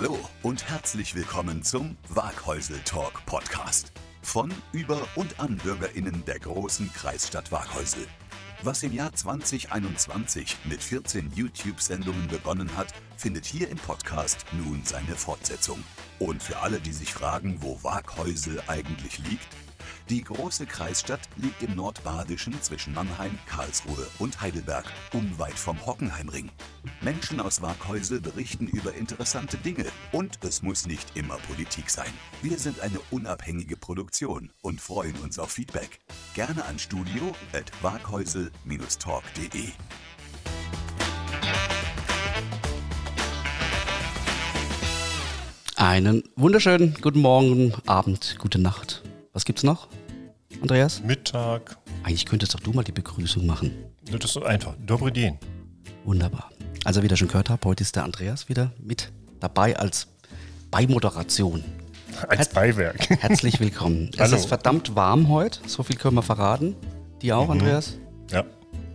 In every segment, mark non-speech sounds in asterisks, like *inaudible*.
Hallo und herzlich willkommen zum Waghäusel Talk Podcast. Von, über und an BürgerInnen der großen Kreisstadt Waghäusel. Was im Jahr 2021 mit 14 YouTube-Sendungen begonnen hat, findet hier im Podcast nun seine Fortsetzung. Und für alle, die sich fragen, wo Waghäusel eigentlich liegt, die große Kreisstadt liegt im Nordbadischen zwischen Mannheim, Karlsruhe und Heidelberg, unweit vom Hockenheimring. Menschen aus Waghäusel berichten über interessante Dinge und es muss nicht immer Politik sein. Wir sind eine unabhängige Produktion und freuen uns auf Feedback. Gerne an studio at waghäusel-talk.de. Einen wunderschönen guten Morgen, Abend, gute Nacht. Was gibt's noch, Andreas? Mittag. Eigentlich könntest doch du mal die Begrüßung machen. Das ist so einfach. Dobre den. Wunderbar. Also wie ihr schon gehört habt, heute ist der Andreas wieder mit dabei als Beimoderation. Als Beiwerk. *laughs* Herzlich willkommen. Es Hallo. ist verdammt warm heute, so viel können wir verraten. Die auch, Andreas? Ja.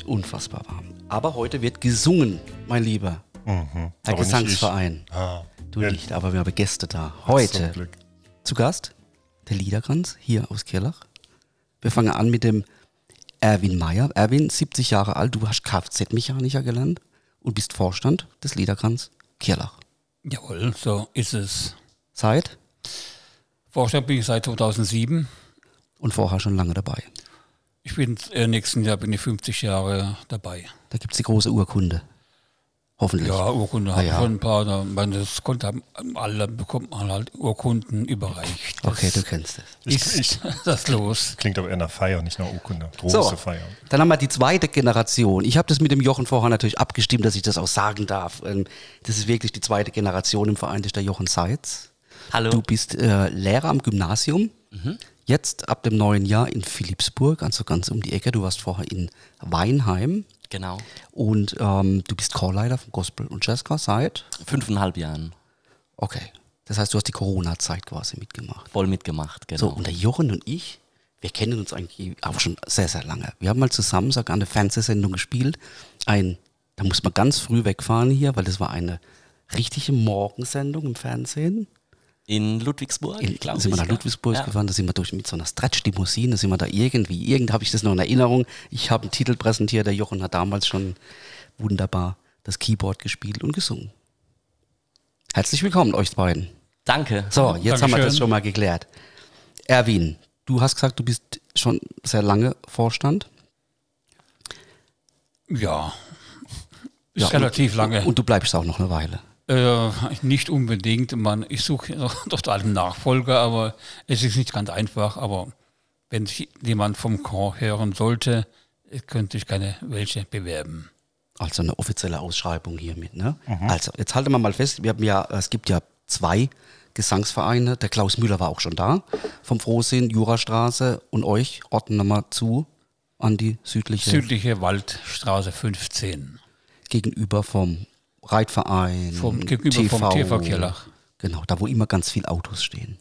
Unfassbar warm. Aber heute wird gesungen, mein Lieber. Mhm. Nicht Gesangsverein. Ah. Du Ja, nicht, aber wir haben Gäste da. zum Heute Glück. zu Gast der Liederkranz hier aus Kirlach. Wir fangen an mit dem Erwin Meyer. Erwin, 70 Jahre alt, du hast Kfz-Mechaniker gelernt und bist Vorstand des Liederkranz Kirlach. Jawohl, so ist es. Seit Vorstand bin ich seit 2007. und vorher schon lange dabei. Ich bin äh, nächsten Jahr bin ich 50 Jahre dabei. Da gibt es die große Urkunde. Hoffentlich. Ja, Urkunde Ah, habe ja. schon ein paar. Da, man, das konnte haben, alle bekommt man halt Urkunden überreicht. Das Okay, du kennst es. Ich, ist ich, *laughs* das los. klingt aber eher nach Feier, nicht nach Urkunde. Große So. Feier. Dann haben wir die zweite Generation. Ich habe das mit dem Jochen vorher natürlich abgestimmt, dass ich das auch sagen darf. Ähm, Das ist wirklich die zweite Generation im Verein, das ist der Jochen Seitz. Hallo. Du bist äh, Lehrer am Gymnasium. Jetzt ab dem neuen Jahr in Philipsburg, also ganz um die Ecke. Du warst vorher in Weinheim Genau. und ähm, du bist Chorleiter von Gospel und Jazzchor seit. Fünfeinhalb Jahren. Okay. Das heißt, du hast die Corona-Zeit quasi mitgemacht. Voll mitgemacht, genau. So, und der Jochen und ich, wir kennen uns eigentlich auch schon sehr, sehr lange. Wir haben mal zusammen sogar eine Fernsehsendung gespielt. Ein, da muss man ganz früh wegfahren hier, weil das war eine richtige Morgensendung im Fernsehen. In Ludwigsburg, In, glaub sind wir ich, nach ja. Ludwigsburg Ja. gefahren, da sind wir durch mit so einer Stretch-Limousine, sind wir da irgendwie, irgend habe ich das noch in Erinnerung. Ich habe einen Titel präsentiert, der Jochen hat damals schon wunderbar das Keyboard gespielt und gesungen. Herzlich willkommen, euch beiden. Danke. So, jetzt haben wir das Dankeschön. schon mal geklärt. Erwin, du hast gesagt, du bist schon sehr lange Vorstand. Ja, ist Ja, relativ und, lange. Und du bleibst auch noch eine Weile. Äh, nicht unbedingt. Man, ich suche *laughs* noch doch einen Nachfolger, aber es ist nicht ganz einfach. Aber wenn sich jemand vom Chor hören sollte, könnte ich gerne welche bewerben. Also eine offizielle Ausschreibung hiermit. Ne? Also, jetzt halten wir mal fest, wir haben ja, es gibt ja zwei Gesangsvereine. Der Klaus Müller war auch schon da, vom Frohsinn, Jurastraße und euch orten wir mal zu an die südliche, Südliche Waldstraße 15. gegenüber vom Reitverein, Vom, gegenüber vom TV Kirlach. Genau, da wo immer ganz viele Autos stehen,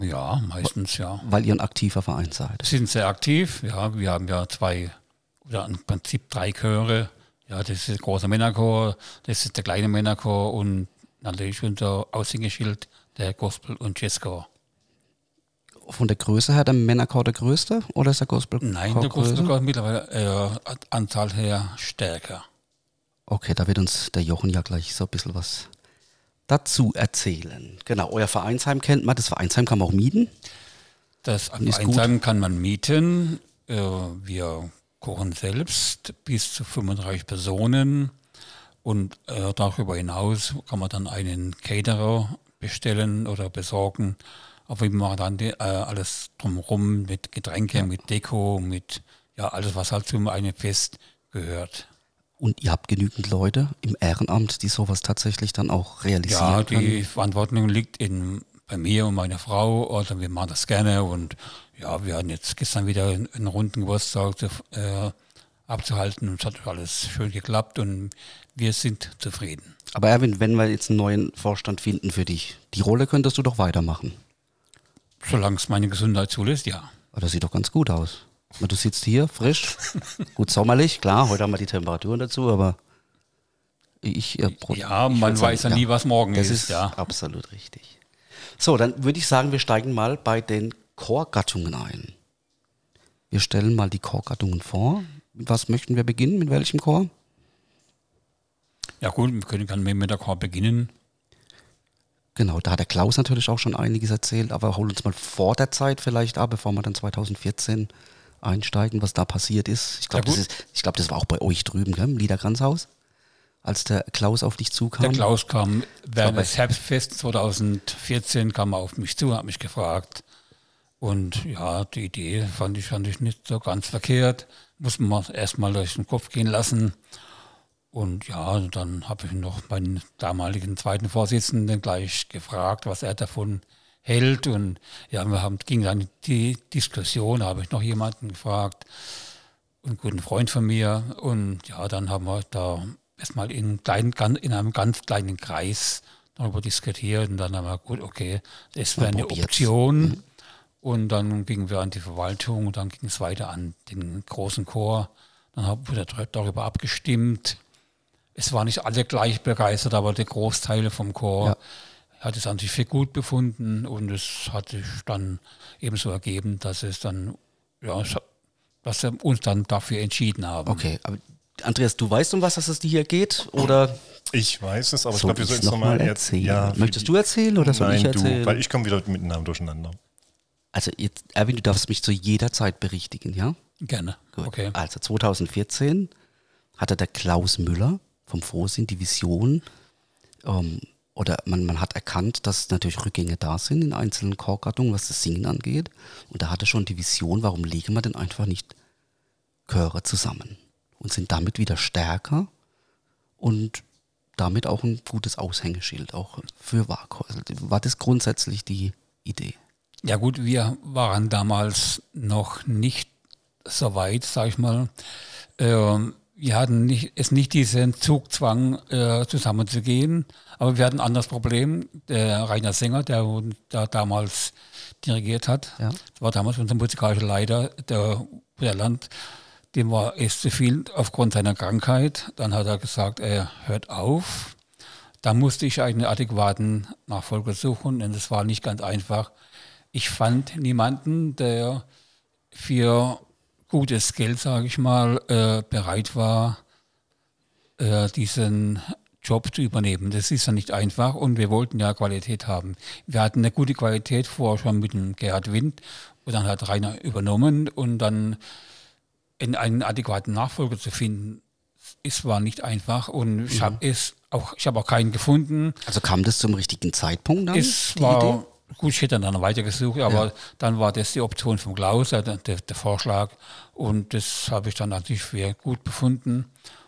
Ja, meistens ja. weil ihr ein aktiver Verein seid. sind sehr aktiv. Ja, wir haben ja zwei oder im Prinzip drei Chöre. Ja, das ist der große Männerchor, das ist der kleine Männerchor und natürlich unser Aushängeschild, der Gospel- und Jazzchor. Von der Größe her der Männerchor der größte oder ist der Gospel Nein, der Gospelchor ist mittlerweile äh, Anzahl her stärker. Okay, da wird uns der Jochen ja gleich so ein bisschen was dazu erzählen. Genau, euer Vereinsheim kennt man. Das Vereinsheim kann man auch mieten. Das gut. Vereinsheim kann man mieten. Äh, wir kochen selbst bis zu 35 Personen. Und äh, darüber hinaus kann man dann einen Caterer bestellen oder besorgen. Auf jeden Fall dann die, äh, alles drumherum mit Getränke, mit Deko, mit ja alles, was halt zum einem Fest gehört. Und ihr habt genügend Leute im Ehrenamt, die sowas tatsächlich dann auch realisieren Ja, können. die Verantwortung liegt in, bei mir und meiner Frau. Also wir machen das gerne und ja, wir hatten jetzt gestern wieder einen, einen runden Geburtstag zu, äh, abzuhalten und es hat alles schön geklappt und wir sind zufrieden. Aber Erwin, wenn wir jetzt einen neuen Vorstand finden für dich, die Rolle könntest du doch weitermachen. Solange es meine Gesundheit zulässt, ja. Aber das sieht doch ganz gut aus. Du sitzt hier frisch, gut sommerlich, klar, heute haben wir die Temperaturen dazu, aber Ich, äh, Ja, ich man würd weiß ja nie, was morgen das ist, ist ja. absolut richtig. So, dann würde ich sagen, wir steigen mal bei den Chorgattungen ein. Wir stellen mal die Chorgattungen vor. Mit was möchten wir beginnen? Mit welchem Chor? Ja gut, wir können gerne mit der Chor beginnen. Genau, da hat der Klaus natürlich auch schon einiges erzählt, aber hol uns mal vor der Zeit vielleicht ab, bevor wir dann 2014 einsteigen, was da passiert ist. Ich glaube, Ja, das, gut. ist- ich glaub, das war auch bei euch drüben, gell, im Liederkranzhaus, als der Klaus auf dich zukam. Der Klaus kam während des Herbstfests 2014 kam er auf mich zu, hat mich gefragt. Und ja, die Idee fand ich, fand ich nicht so ganz verkehrt. Muss man erstmal durch den Kopf gehen lassen. Und ja, dann habe ich noch meinen damaligen zweiten Vorsitzenden gleich gefragt, was er davon hält. Und ja, wir haben, ging dann die Diskussion, da habe ich noch jemanden gefragt, einen guten Freund von mir. Und ja, dann haben wir da erstmal in, kleinen, in einem ganz kleinen Kreis darüber diskutiert. Und dann haben wir, gut, okay, das wäre eine. Option. Und dann gingen wir an die Verwaltung und dann ging es weiter an den großen Chor. Dann haben wir dar- darüber abgestimmt. Es waren nicht alle gleich begeistert, aber der Großteil vom Chor Ja. Hat es an sich für gut befunden und es hat sich dann ebenso ergeben, dass es dann, ja, dass wir uns dann dafür entschieden haben. Okay, aber Andreas, du weißt, um was es hier geht? Oder Ich weiß es, aber ich soll glaube, wir ich sollen es nochmal jetzt. erzählen? Ja, Möchtest du erzählen oder soll Nein, ich erzählen? du, weil ich komme wieder mit den Namen durcheinander. also jetzt, Erwin, du darfst mich zu jeder Zeit berichtigen, ja? Gerne. Gut. Okay. Also 2014 hatte der Klaus Müller vom Frohsinn die Vision, ähm, oder man, man hat erkannt, dass natürlich Rückgänge da sind in einzelnen Chorgattungen, was das Singen angeht. Und da hatte schon die Vision, warum legen wir denn einfach nicht Chöre zusammen und sind damit wieder stärker und damit auch ein gutes Aushängeschild, auch für Waghäusel. War das grundsätzlich die Idee? Ja gut, wir waren damals noch nicht so weit, sag ich mal. Ähm, wir hatten nicht, es nicht diesen Zugzwang, äh, zusammenzugehen, aber wir hatten ein anderes Problem. Der Rainer Sänger, der da damals dirigiert hat, Ja. war damals unser musikalischer Leiter, der, der Land, dem war es zu viel aufgrund seiner Krankheit. Dann hat er gesagt, er hört auf. Da musste ich einen adäquaten Nachfolger suchen und es war nicht ganz einfach. Ich fand niemanden, der für gutes Geld, sage ich mal, äh, bereit war, äh, diesen Job zu übernehmen. Das ist ja nicht einfach und wir wollten ja Qualität haben. Wir hatten eine gute Qualität vorher schon mit dem Gerhard Wind und dann hat Rainer übernommen und dann in einen adäquaten Nachfolger zu finden, ist war nicht einfach und ich habe es auch, ich habe auch keinen gefunden. Also kam das zum richtigen Zeitpunkt dann? Es war Idee? Gut, ich hätte dann weitergesucht, aber dann war das die Option vom Klaus, der, der, der Vorschlag. Und das habe ich dann natürlich für gut befunden.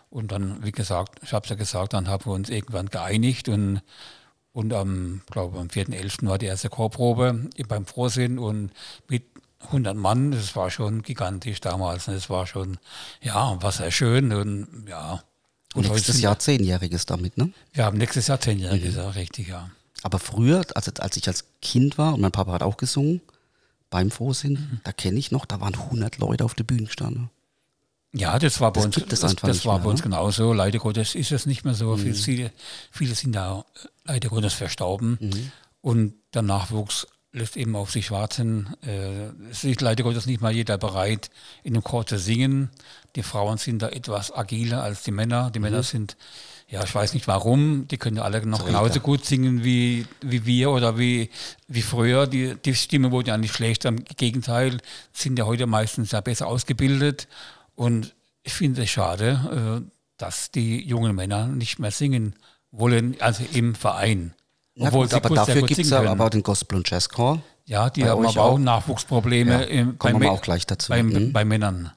Und dann, wie gesagt, ich habe es ja gesagt, dann haben wir uns irgendwann geeinigt und, und am, glaube am 4.11. war die erste Chorprobe beim Frohsinn und mit 100 Mann, das war schon gigantisch damals. Das war schon, ja, war sehr schön und ja. Und Nächstes Jahr zehnjähriges damit, ne? Wir haben nächstes Jahr zehnjähriges, Mhm. ja, richtig, ja. Aber früher, also als ich als Kind war und mein Papa hat auch gesungen beim Frohsinn, Mhm. da kenne ich noch, da waren 100 Leute auf der Bühne gestanden. Ja, das war bei Das uns, das, das nicht war mehr, bei uns ne? Mhm. genauso. Leider Gottes ist es nicht mehr so. Viele, viele, viele sind da leider Gottes verstorben. Mhm. Und der Nachwuchs lässt eben auf sich warten. Äh, Es ist leider Gottes nicht mal jeder bereit, in einem Chor zu singen. Die Frauen sind da etwas agiler als die Männer. Die Mhm. Männer sind, ja, ich weiß nicht warum, die können ja alle noch genauso gut singen wie, wie wir oder wie, wie früher. Die, die Stimme wurde ja nicht schlechter. Im Gegenteil, sind ja heute meistens ja besser ausgebildet. Und ich finde es schade, äh, dass die jungen Männer nicht mehr singen wollen, also im Verein. Na Obwohl gut, aber dafür gibt es ja aber den Gospel- und Jazzchor. Ja, die haben aber auch auch. Nachwuchsprobleme Ja, im- kommen wir bei, Mä- auch gleich dazu. Bei, Mhm. bei Männern.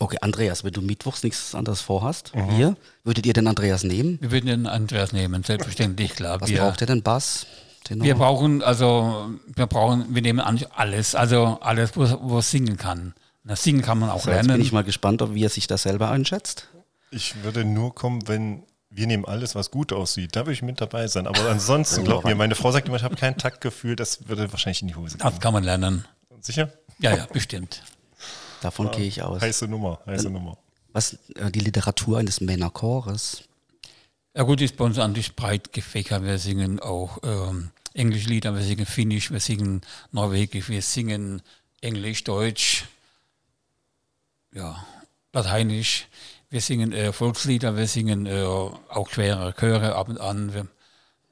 Okay, Andreas, wenn du mittwochs nichts anderes vorhast, Mhm. hier, würdet ihr den Andreas nehmen? Wir würden den Andreas nehmen, selbstverständlich, klar. Was wir, braucht ihr denn? Bass? Tenor? wir brauchen, also, wir brauchen, wir nehmen eigentlich alles, also alles, wo, wo es singen kann. Na, singen kann man auch so, jetzt bin lernen. ich mal gespannt, ob wie er sich das selber einschätzt. Ich würde nur kommen, wenn wir nehmen alles, was gut aussieht. Da würde ich mit dabei sein. Aber ansonsten, *laughs* glaub mir, meine Frau sagt immer, ich habe kein Taktgefühl. Das würde wahrscheinlich in die Hose gehen. das kann man lernen. Sicher? Ja, ja, bestimmt. Davon gehe ich aus. Heiße Nummer, heiße Nummer. Was äh, die Literatur eines Männerchores? Ja gut, ist bei uns eigentlich breit gefächert. Wir singen auch ähm, Englisch Lieder, wir singen Finnisch, wir singen Norwegisch, wir singen Englisch, Deutsch, ja, Lateinisch. Wir singen äh, Volkslieder, wir singen äh, auch schwere Chöre ab und an, wenn,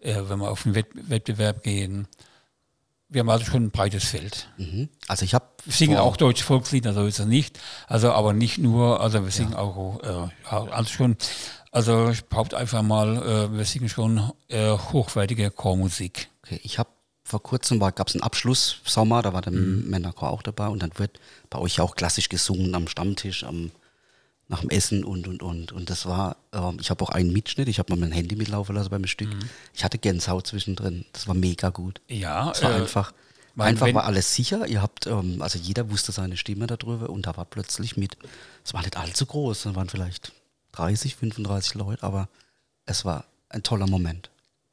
äh, wenn wir auf den Wett Wettbewerb gehen. Wir haben also schon ein breites Feld. Mhm. Also ich habe Wir singen auch deutsche Volkslieder, so ist es nicht. Also aber nicht nur, also wir singen auch, äh, ja, also schon, also ich behaupte einfach mal, äh, wir singen schon äh, hochwertige Chormusik. Okay, ich habe vor kurzem gab es einen Abschluss Sommer, da war der Männerchor auch dabei und dann wird bei euch ja auch klassisch gesungen am Stammtisch, am nach dem Essen und und und und das war, ähm, ich habe auch einen Mitschnitt, ich habe mal mein Handy mitlaufen lassen beim Stück. Ich hatte Gänsehaut zwischendrin, das war mega gut. Ja, Es war äh, einfach, einfach war alles sicher. Ihr habt, ähm, also jeder wusste seine Stimme darüber und da war plötzlich mit, es war nicht allzu groß, es waren vielleicht 30, 35 Leute, aber es war ein toller Moment.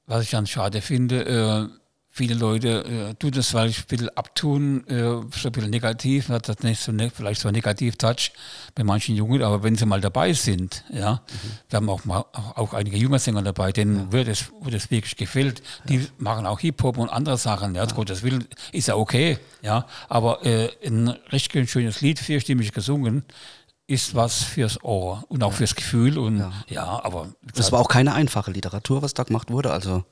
Was ich dann schade finde, äh, viele Leute äh, tun das vielleicht ein bisschen abtun, äh, so ein bisschen negativ, hat das nicht so ne, vielleicht so ein Negativ-Touch bei manchen Jungen, aber wenn sie mal dabei sind, ja, wir haben auch, mal, auch, auch einige junge Sänger dabei, denen wird es, wo das wirklich gefällt, die machen auch Hip-Hop und andere Sachen, ja, Gottes Willen, ist ja okay, ja, aber äh, ein richtig schönes Lied, vierstimmig gesungen, ist was fürs Ohr und auch fürs Gefühl und ja, aber wie Das war auch keine einfache Literatur, was da gemacht wurde, also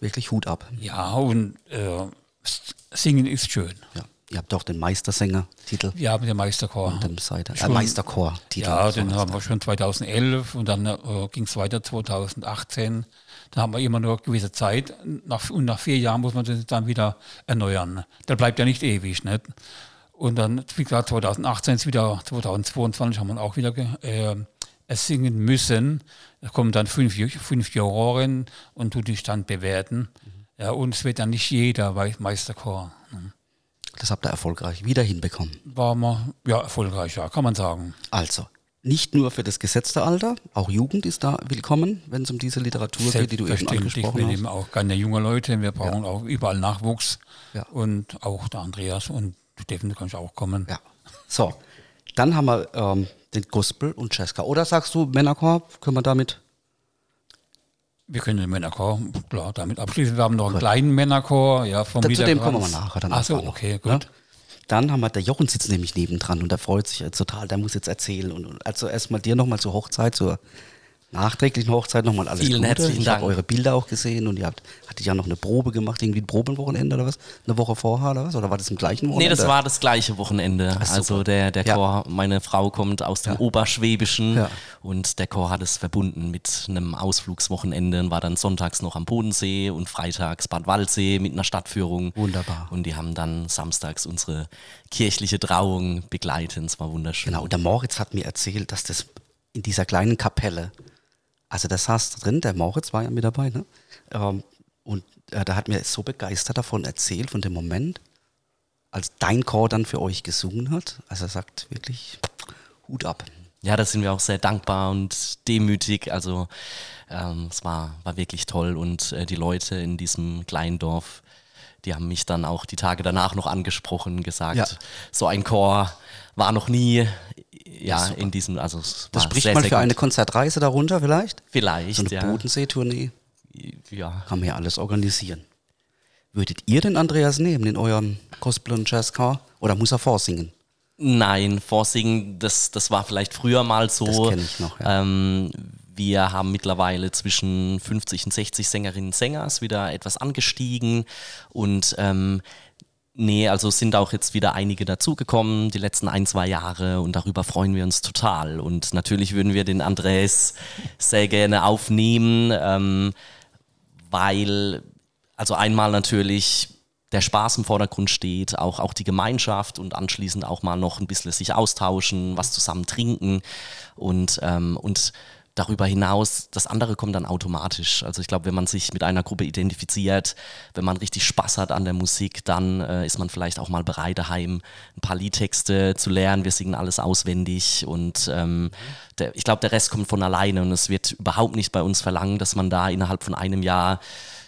wirklich Hut ab. Ja, und äh, Singen ist schön. Ja. Ihr habt auch den Meistersänger-Titel, Wir haben den Meisterchor. und den Seite, äh, Meisterchor-Titel. Ja, den haben wir schon 2011 und dann äh, ging es weiter 2018. Da haben wir immer nur gewisse Zeit nach, und nach vier Jahren muss man das dann wieder erneuern. Der bleibt ja nicht ewig. Nicht? Und dann, wie gesagt, 2018 ist wieder, 2022 haben wir auch wieder äh, es singen müssen. Da kommen dann fünf, fünf Juroren und du dich dann bewerten. Ja, und es wird dann nicht jeder Meisterchor. Das habt ihr erfolgreich wieder hinbekommen. War mal ja, erfolgreich, ja, kann man sagen. Also, nicht nur für das gesetzte Alter, auch Jugend ist da willkommen, wenn es um diese Literatur geht, die du eben Selbstverständlich, wir angesprochen nehmen hast. auch gerne junge Leute, wir brauchen auch überall Nachwuchs. Ja. Und auch der Andreas und Steffen, du kannst auch kommen. Ja. So, dann haben wir ähm, den Gospel und Cheska. Oder sagst du, Männerchor, können wir damit? Wir können den Männerchor, klar, damit abschließen. Wir haben noch einen kleinen Männerchor, ja, vom Da, zu dem kommen wir nachher dann Ach so, einfach noch, okay, ne? gut. Dann haben wir, der Jochen sitzt nämlich nebendran und der freut sich jetzt total, der muss jetzt erzählen. Und also erstmal dir nochmal zur Hochzeit, zur nachträglichen Hochzeit nochmal alles Vielen Gute. herzlichen ich habe Dank. eure Bilder auch gesehen und ihr habt, hattet ja noch eine Probe gemacht, irgendwie ein Probenwochenende oder was? Eine Woche vorher oder was? Oder war das im gleichen Nee, Wochenende? das war das gleiche Wochenende. Ach, also der, der Ja. Chor, meine Frau kommt aus dem Ja. Oberschwäbischen Ja. und der Chor hat es verbunden mit einem Ausflugswochenende und war dann sonntags noch am Bodensee und freitags Bad Waldsee mit einer Stadtführung. Wunderbar. Und die haben dann samstags unsere kirchliche Trauung begleitet. Es war wunderschön. Genau, und der Moritz hat mir erzählt, dass das in dieser kleinen Kapelle, also das saß drin, der Moritz war ja mit dabei, ne? Ähm, und äh, da hat mir so begeistert davon erzählt, von dem Moment, als dein Chor dann für euch gesungen hat. Also er sagt wirklich, Hut ab. Ja, da sind wir auch sehr dankbar und demütig. Also ähm, es war, war wirklich toll und äh, die Leute in diesem kleinen Dorf, die haben mich dann auch die Tage danach noch angesprochen, gesagt, Ja. so ein Chor war noch nie ja, in diesem, also es Das war spricht sehr, mal sehr für gut. eine Konzertreise darunter vielleicht? Vielleicht, So eine ja. Bodenseetournee ja. kann man ja alles organisieren. Würdet ihr den Andreas nehmen in eurem Gospel- und Jazzchor? Oder muss er vorsingen? Nein, Vorsingen, das, das war vielleicht früher mal so. Das kenn ich noch, ja. ähm, wir haben mittlerweile zwischen 50 und 60 Sängerinnen und Sänger, ist wieder etwas angestiegen und ähm, nee, also sind auch jetzt wieder einige dazugekommen, die letzten ein, zwei Jahre und darüber freuen wir uns total. Und natürlich würden wir den Andres sehr gerne aufnehmen, ähm, weil, also einmal natürlich der Spaß im Vordergrund steht, auch, auch die Gemeinschaft und anschließend auch mal noch ein bisschen sich austauschen, was zusammen trinken und, ähm, und darüber hinaus, das andere kommt dann automatisch. Also ich glaube, wenn man sich mit einer Gruppe identifiziert, wenn man richtig Spaß hat an der Musik, dann äh, ist man vielleicht auch mal bereit, daheim ein paar Liedtexte zu lernen. Wir singen alles auswendig und ähm, der, ich glaube, der Rest kommt von alleine und es wird überhaupt nicht bei uns verlangen, dass man da innerhalb von einem Jahr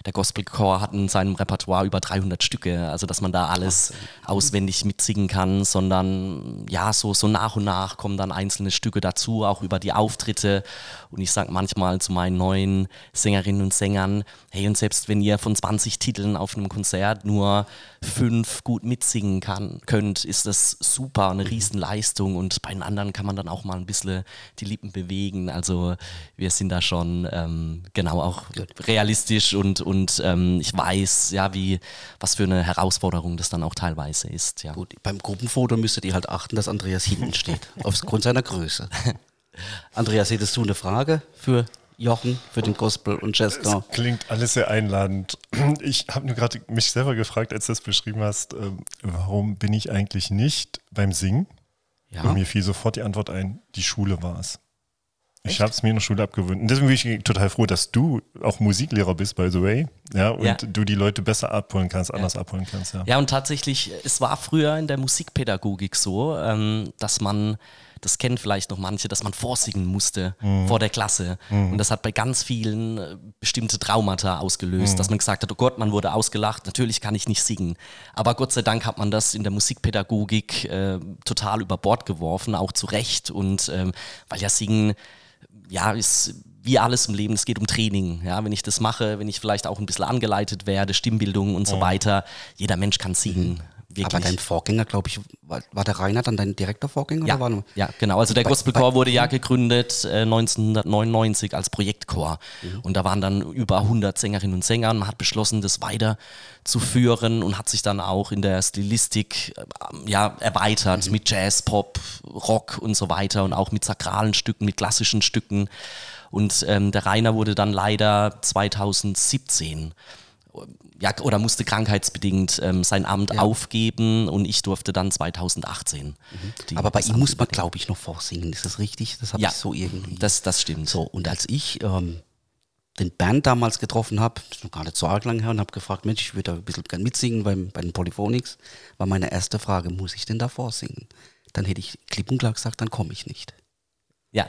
der Gospelchor hat in seinem Repertoire über 300 Stücke, also dass man da alles auswendig mitsingen kann, sondern ja, so, so nach und nach kommen dann einzelne Stücke dazu, auch über die Auftritte. Und ich sage manchmal zu meinen neuen Sängerinnen und Sängern, hey, und selbst wenn ihr von 20 Titeln auf einem Konzert nur fünf gut mitsingen kann, könnt, ist das super, eine Riesenleistung. Und bei den anderen kann man dann auch mal ein bisschen die Lippen bewegen. Also wir sind da schon ähm, genau auch realistisch und, und ähm, ich weiß, ja, wie, was für eine Herausforderung das dann auch teilweise ist. Ja. Gut, beim Gruppenfoto müsstet ihr halt achten, dass Andreas hinten steht, aufgrund seiner Größe. *laughs* Andreas, hättest du eine Frage für Jochen, für den Gospel und Jazz-Star? Klingt alles sehr einladend. Ich habe nur gerade mich selber gefragt, als du das beschrieben hast, ähm, warum bin ich eigentlich nicht beim Singen? Ja. Und mir fiel sofort die Antwort ein, die Schule war es. Ich habe es mir in der Schule abgewöhnt. Und deswegen bin ich total froh, dass du auch Musiklehrer bist, by the way. Ja, und Ja. du die Leute besser abholen kannst, anders abholen kannst. Ja. Ja, und tatsächlich, es war früher in der Musikpädagogik so, ähm, dass man, das kennen vielleicht noch manche, dass man vorsingen musste vor der Klasse. Und das hat bei ganz vielen äh, bestimmte Traumata ausgelöst, dass man gesagt hat, oh Gott, man wurde ausgelacht, natürlich kann ich nicht singen. Aber Gott sei Dank hat man das in der Musikpädagogik äh, total über Bord geworfen, auch zu Recht. Und ähm, weil ja Singen ja, ist wie alles im Leben, es geht um Training. Ja, wenn ich das mache, wenn ich vielleicht auch ein bisschen angeleitet werde, Stimmbildung und so weiter, jeder Mensch kann singen. Wirklich. Aber dein Vorgänger, glaube ich, war, war der Rainer dann dein direkter Vorgänger? ja, Oder war ja, genau. Also der Bei- Gospelchor bei- wurde ja gegründet äh, 1999 als Projektchor. Und da waren dann über 100 Sängerinnen und Sänger. Und man hat beschlossen, das weiterzuführen und hat sich dann auch in der Stilistik äh, ja, erweitert mit Jazz, Pop, Rock und so weiter und auch mit sakralen Stücken, mit klassischen Stücken. Und ähm, der Rainer wurde dann leider 2017 ja, oder musste krankheitsbedingt ähm, sein Amt aufgeben und ich durfte dann 2018. die- Aber bei ihm muss man, glaube ich, noch vorsingen. Ist das richtig? Das habe Ja. ich so irgendwie. Das, das stimmt. So, und als ich ähm, den Bernd damals getroffen habe, ist noch gar nicht so arg lang her, und habe gefragt, Mensch, ich würde da ein bisschen gern mitsingen beim, bei den Polyphonics, war meine erste Frage, muss ich denn da vorsingen? Dann hätte ich klipp und klar gesagt, dann komme ich nicht. Ja,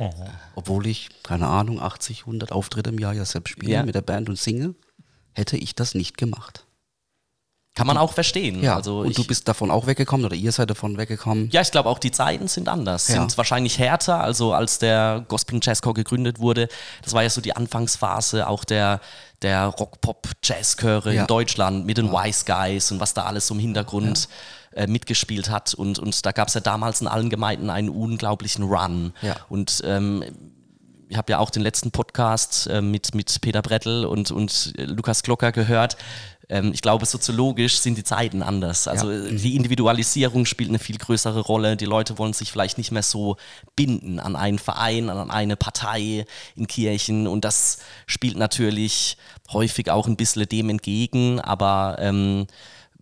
Obwohl ich, keine Ahnung, 80, 100 Auftritte im Jahr ja selbst spiele Ja. mit der Band und singe, hätte ich das nicht gemacht. kann man auch verstehen. Ja, also und du bist davon auch weggekommen oder ihr seid davon weggekommen. ja, ich glaube auch die Zeiten sind anders, Ja. sind wahrscheinlich härter. Also als der Gospel und Jazzchor gegründet wurde, das war ja so die Anfangsphase auch der der Rock-Pop-Jazz-Chöre Ja. in Deutschland mit den Wise Guys und was da alles so im Hintergrund äh, mitgespielt hat. Und, und da gab es ja damals in allen Gemeinden einen unglaublichen Run. Ja. Und ähm, ich habe ja auch den letzten Podcast äh, mit, mit Peter Brettel und, und äh, Lukas Glocker gehört. Ähm, ich glaube, soziologisch sind die Zeiten anders. Also äh, die Individualisierung spielt eine viel größere Rolle. Die Leute wollen sich vielleicht nicht mehr so binden an einen Verein, an eine Partei in Kirchen. Und das spielt natürlich häufig auch ein bisschen dem entgegen. Aber ähm,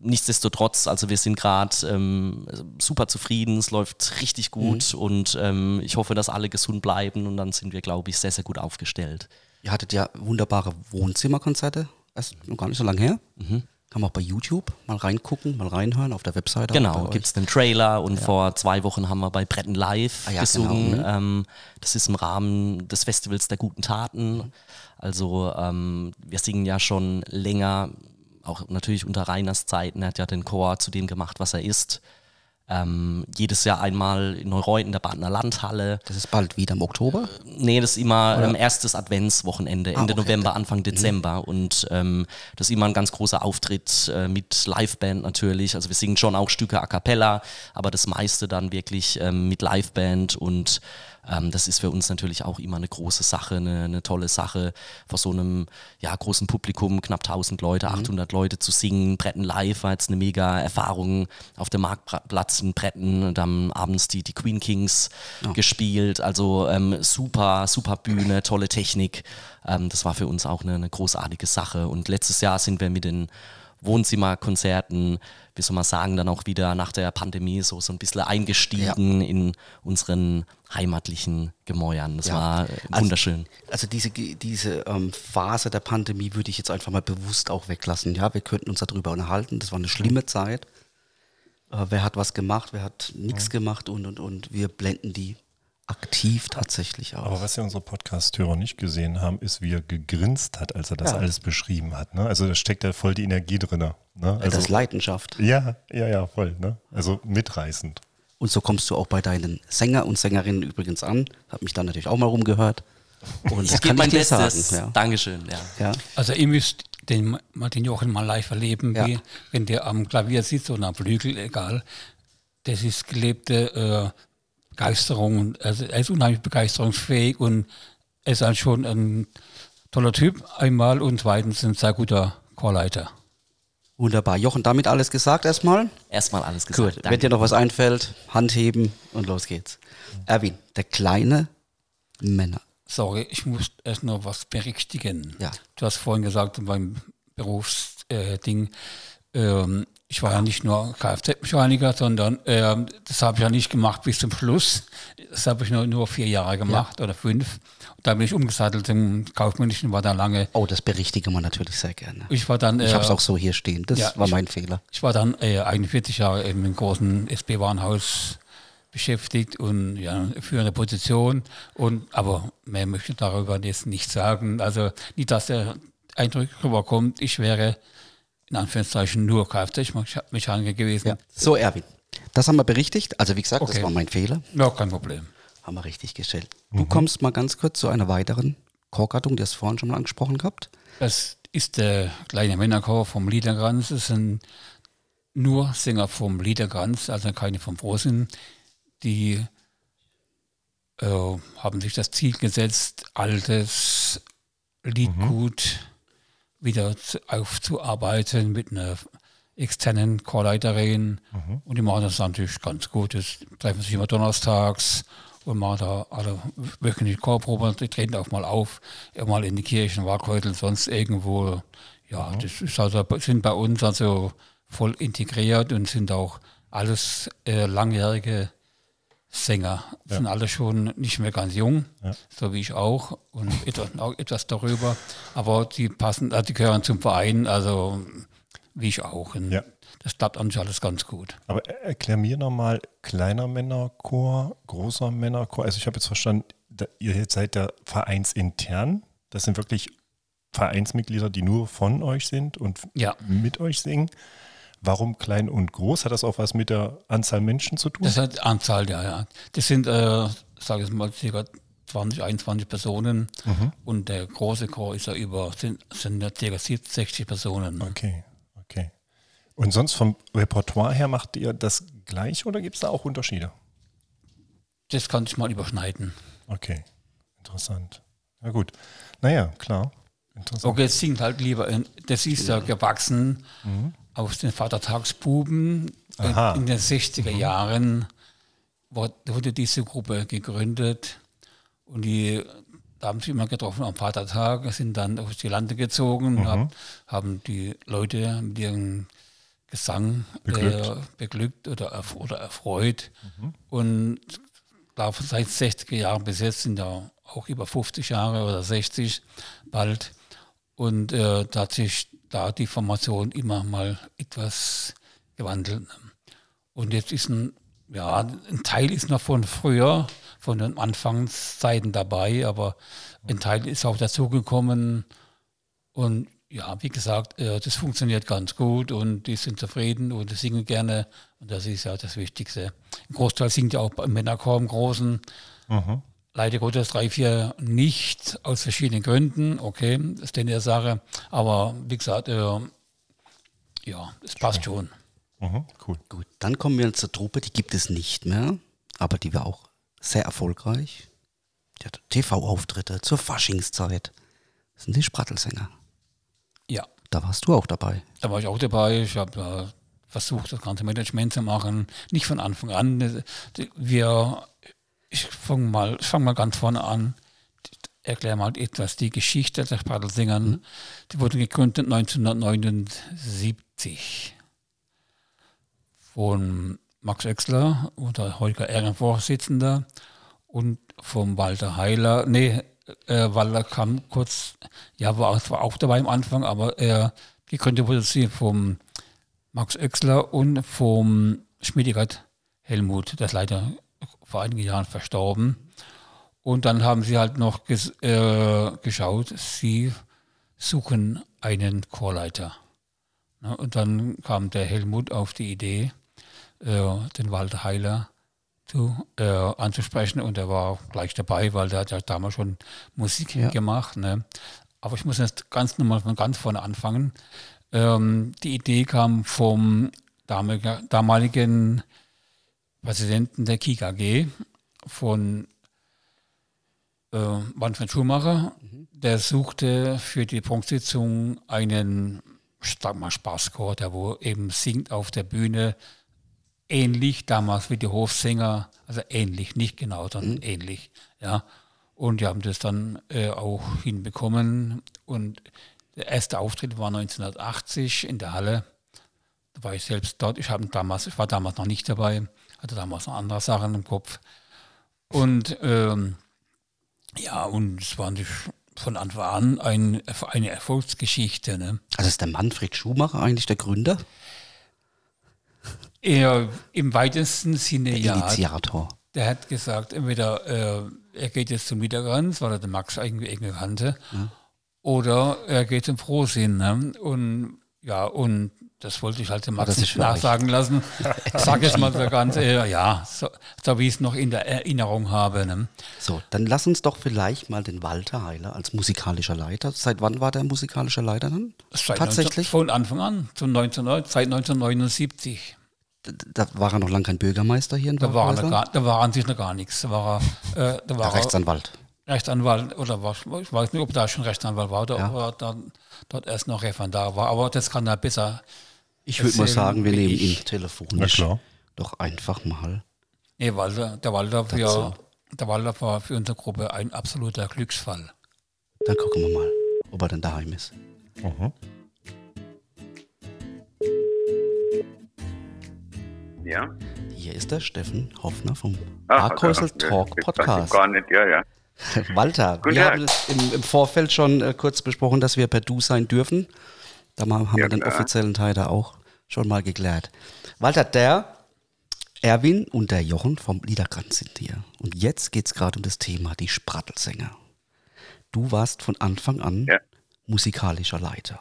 nichtsdestotrotz, also wir sind gerade ähm, super zufrieden, es läuft richtig gut und ähm, ich hoffe, dass alle gesund bleiben und dann sind wir, glaube ich, sehr, sehr gut aufgestellt. Ihr hattet ja wunderbare Wohnzimmerkonzerte, erst noch gar nicht so lange her. Mhm. Kann man auch bei YouTube mal reingucken, mal reinhören, auf der Webseite. Genau, gibt es einen Trailer und vor zwei Wochen haben wir bei Bretten Live Ah ja, gesungen. genau, ähm, das ist im Rahmen des Festivals der guten Taten. Also ähm, wir singen ja schon länger, auch natürlich unter Reiners Zeiten. Er hat ja den Chor zu dem gemacht, was er ist. Ähm, jedes Jahr einmal in Neureuth in der Badener Landhalle. Das ist bald wieder im Oktober. Nee, das ist immer ähm, erstes Adventswochenende, Ende okay. November, Anfang Dezember. Und ähm, das ist immer ein ganz großer Auftritt äh, mit Liveband natürlich. Also wir singen schon auch Stücke a cappella, aber das meiste dann wirklich ähm, mit Liveband und ähm, das ist für uns natürlich auch immer eine große Sache, eine, eine tolle Sache, vor so einem ja, großen Publikum, knapp 1000 Leute, 800 Leute zu singen. Bretten live war jetzt eine mega Erfahrung auf dem Marktplatz in Bretten und haben abends die, die Queen Kings gespielt. Also ähm, super, super Bühne, tolle Technik. Ähm, das war für uns auch eine, eine großartige Sache. Und letztes Jahr sind wir mit den Wohnzimmerkonzerten, wie soll man sagen, dann auch wieder nach der Pandemie so, so ein bisschen eingestiegen in unseren heimatlichen Gemäuern. Das Ja. war Also- wunderschön. Also diese, diese ähm, Phase der Pandemie würde ich jetzt einfach mal bewusst auch weglassen. Ja, wir könnten uns darüber unterhalten. Das war eine schlimme Zeit. Äh, wer hat was gemacht, wer hat nichts gemacht und, und, und wir blenden die aktiv tatsächlich auch. Aber was ja unsere Podcast-Hörer nicht gesehen haben, ist, wie er gegrinst hat, als er das Ja. alles beschrieben hat. Ne? Also da steckt ja voll die Energie drin. Ne? das Also, ist Leidenschaft. ja, ja, ja, voll. Ne? Also mitreißend. Und so kommst du auch bei deinen Sänger und Sängerinnen übrigens an. Hab mich dann natürlich auch mal rumgehört. Und Ich das kann mein ich dir Bestes. sagen. Dankeschön. Ja. Ja. Ja. Also ihr müsst den, mal den Jochen mal live erleben, Ja. wie, wenn der am Klavier sitzt oder am Flügel, egal. Das ist gelebte äh, Begeisterung. Also er ist unheimlich begeisterungsfähig und er ist halt schon ein toller Typ einmal und zweitens ein sehr guter Chorleiter. Wunderbar. Jochen, damit alles gesagt erstmal? Erstmal alles gesagt. Gut, wenn dir noch was einfällt, Hand heben und los geht's. Erwin, der kleine Männer. Sorry, ich muss erst noch was berichtigen. Ja. Du hast vorhin gesagt, beim Berufsding, äh, ähm, ich war ja nicht nur Kfz-Mechaniker, sondern ähm, das habe ich ja nicht gemacht bis zum Schluss. Das habe ich nur, nur vier Jahre gemacht oder fünf. Und da bin ich umgesattelt im Kaufmännischen, war da lange. Oh, das berichtige man natürlich sehr gerne. Ich war dann, Ich äh, habe es auch so hier stehen. Das ja, war ich- mein Fehler. ich war dann äh, 41 Jahre in einem großen SB-Warenhaus beschäftigt und ja, führende Position. Und, aber mehr möchte ich darüber jetzt nicht sagen. Also nicht, dass der Eindruck rüberkommt, ich wäre in Anführungszeichen nur Kfz-Mechaniker gewesen. So, Erwin, das haben wir berichtigt. Also wie gesagt, das Okay. war mein Fehler. Ja, kein Problem. Haben wir richtig gestellt. Du kommst mal ganz kurz zu einer weiteren Chorgattung, die hast du vorhin schon mal angesprochen gehabt. Das ist der kleine Männerchor vom Liederkranz. Es sind nur Sänger vom Liederkranz, also keine vom Frohsinn. Die äh, haben sich das Ziel gesetzt, altes Liedgut wieder zu, aufzuarbeiten mit einer externen Chorleiterin. Und die machen das natürlich ganz gut. Das treffen sich immer donnerstags und machen da alle wöchentlich Chorproben. Die treten auch mal auf, mal in die Kirchen, Waghäusel, sonst irgendwo. Ja, das ist also, sind bei uns also voll integriert und sind auch alles äh, langjährige Sänger. Sind alle schon nicht mehr ganz jung, so wie ich auch und *laughs* etwas, auch etwas darüber. Aber die passen, äh, die gehören zum Verein, also wie ich auch. Und Ja. Das klappt eigentlich alles ganz gut. Aber er- erklär mir nochmal, kleiner Männerchor, großer Männerchor. Also ich habe jetzt verstanden, ihr seid da vereinsintern. Das sind wirklich Vereinsmitglieder, die nur von euch sind und Ja. mit euch singen. Warum klein und groß? Hat das auch was mit der Anzahl Menschen zu tun? Das hat Anzahl, ja, ja. Das sind, äh, sage ich mal, ca. 20, 21 Personen und der große Chor ist ja über, sind, sind ja ca. 60 Personen. okay, okay. Und sonst vom Repertoire her macht ihr das gleich oder gibt es da auch Unterschiede? Das kann ich mal überschneiden. Okay, interessant. Na gut. Naja, klar. Interessant. Okay, es singt halt lieber, das ist ja gewachsen aus den Vatertagsbuben. In, Aha. in den 60er Jahren wurde, diese Gruppe gegründet und die da haben sich immer getroffen am Vatertag, sind dann auf die Lande gezogen, haben, haben die Leute mit ihrem Gesang Beglückt. Äh, beglückt oder, oder erfreut. Und da seit 60er Jahren bis jetzt sind ja auch über 50 Jahre oder 60 bald. Und äh, da hat sich da die Formation immer mal etwas gewandelt. Und jetzt ist ein, ja, ein Teil ist noch von früher, von den Anfangszeiten dabei, aber ein Teil ist auch dazugekommen. Und ja, wie gesagt, äh, das funktioniert ganz gut und die sind zufrieden und singen gerne. Und das ist ja das Wichtigste. Ein Großteil singt ja auch Männerchor im Großen. Leider Gottes drei, vier nicht, aus verschiedenen Gründen. Okay, das ist denn der Sache. Aber wie gesagt, äh, ja, es passt schon. Mhm, cool. Gut, dann kommen wir zur Truppe, die gibt es nicht mehr, aber die war auch sehr erfolgreich. Die hat TV-Auftritte zur Faschingszeit. Das sind die Sprattelsänger. Ja, Da warst du auch dabei. da war ich auch dabei. Ich habe äh, versucht, das ganze Management zu machen. Nicht von Anfang an. Wir, ich fange mal, ich fang mal ganz vorne an. Erkläre mal etwas die Geschichte der Spratelsingern. Die wurden gegründet 1979 von Max Exler oder Holger Ehrenvorsitzender und vom Walter Heiler. Nee, äh, Walter kam kurz, ja, war, auch- war auch dabei am Anfang, aber er gegründet wurde sie vom Max Oechsler und vom Schmiedigert Helmut, ist leider vor einigen Jahren verstorben. Und dann haben sie halt noch ges äh, geschaut, sie suchen einen Chorleiter. Ne? Und dann kam der Helmut auf die Idee, äh, den Walter Heiler zu, äh, anzusprechen und er war gleich dabei, weil der hat ja damals schon Musik Ja. gemacht. Ne? Aber ich muss jetzt ganz nochmal von ganz vorne anfangen. Ähm, die Idee kam vom damaligen Präsidenten der KIKAG, von äh, Manfred Schumacher. Der suchte für die Prunksitzung einen, sag mal, Spaßchor, der wo eben singt auf der Bühne, ähnlich damals wie die Hofsänger, also ähnlich, nicht genau, sondern ähnlich, ja. Und die haben das dann äh, auch hinbekommen. Und der erste Auftritt war 1980 in der Halle. Da war ich selbst dort. Ich, damals, ich war damals noch nicht dabei, hatte damals noch andere Sachen im Kopf. Und ähm, ja, und es war natürlich von Anfang an ein, eine Erfolgsgeschichte. Ne? Also ist der Manfred Schumacher eigentlich der Gründer? Er, Im weitesten Sinne Der ja. Initiator. Der hat gesagt, entweder äh, er geht jetzt zum Niedergranz, weil er den Max irgendwie irgendwie kannte, oder er geht zum Frohsinn. Ne? Und ja, und das wollte ich halt dem Max das ist nicht nachsagen lassen. *laughs* Ich sage jetzt mal so ganz, äh, ja, so, so wie ich es noch in der Erinnerung habe. Ne? So, dann lass uns doch vielleicht mal den Walter Heiler als musikalischer Leiter. Seit wann war der musikalischer Leiter dann? Seit Tatsächlich? 19, von Anfang an, zum 19, seit 1979. Da, da war er noch lange kein Bürgermeister hier in Da war, er Wachhäusern? gar, da war an sich noch gar nichts. Da war er, äh, da war Der Rechtsanwalt. Rechtsanwalt oder was, ich weiß nicht, ob da schon Rechtsanwalt war oder Ja. ob er dann, dort erst noch Referendar war. Aber das kann er besser. Ich würde mal sagen, wir nehmen ihn telefonisch. Doch einfach mal. Nee, Walter, der Walter, für, der Walter war für unsere Gruppe ein absoluter Glücksfall. Dann gucken wir mal, ob er denn daheim ist. Mhm. Ja. Hier ist der Steffen Hoffner vom Parkhäusel Talk Podcast. Gar nicht, ja, ja. *laughs* Walter, Guten wir Tag. haben es im, im Vorfeld schon äh, kurz besprochen, dass wir per Du sein dürfen. Da haben Ja, wir den klar. offiziellen Teil da auch schon mal geklärt. Walter, der Erwin und der Jochen vom Liederkranz sind hier. Und jetzt geht es gerade um das Thema, die Sprattelsänger. Du warst von Anfang an Ja. musikalischer Leiter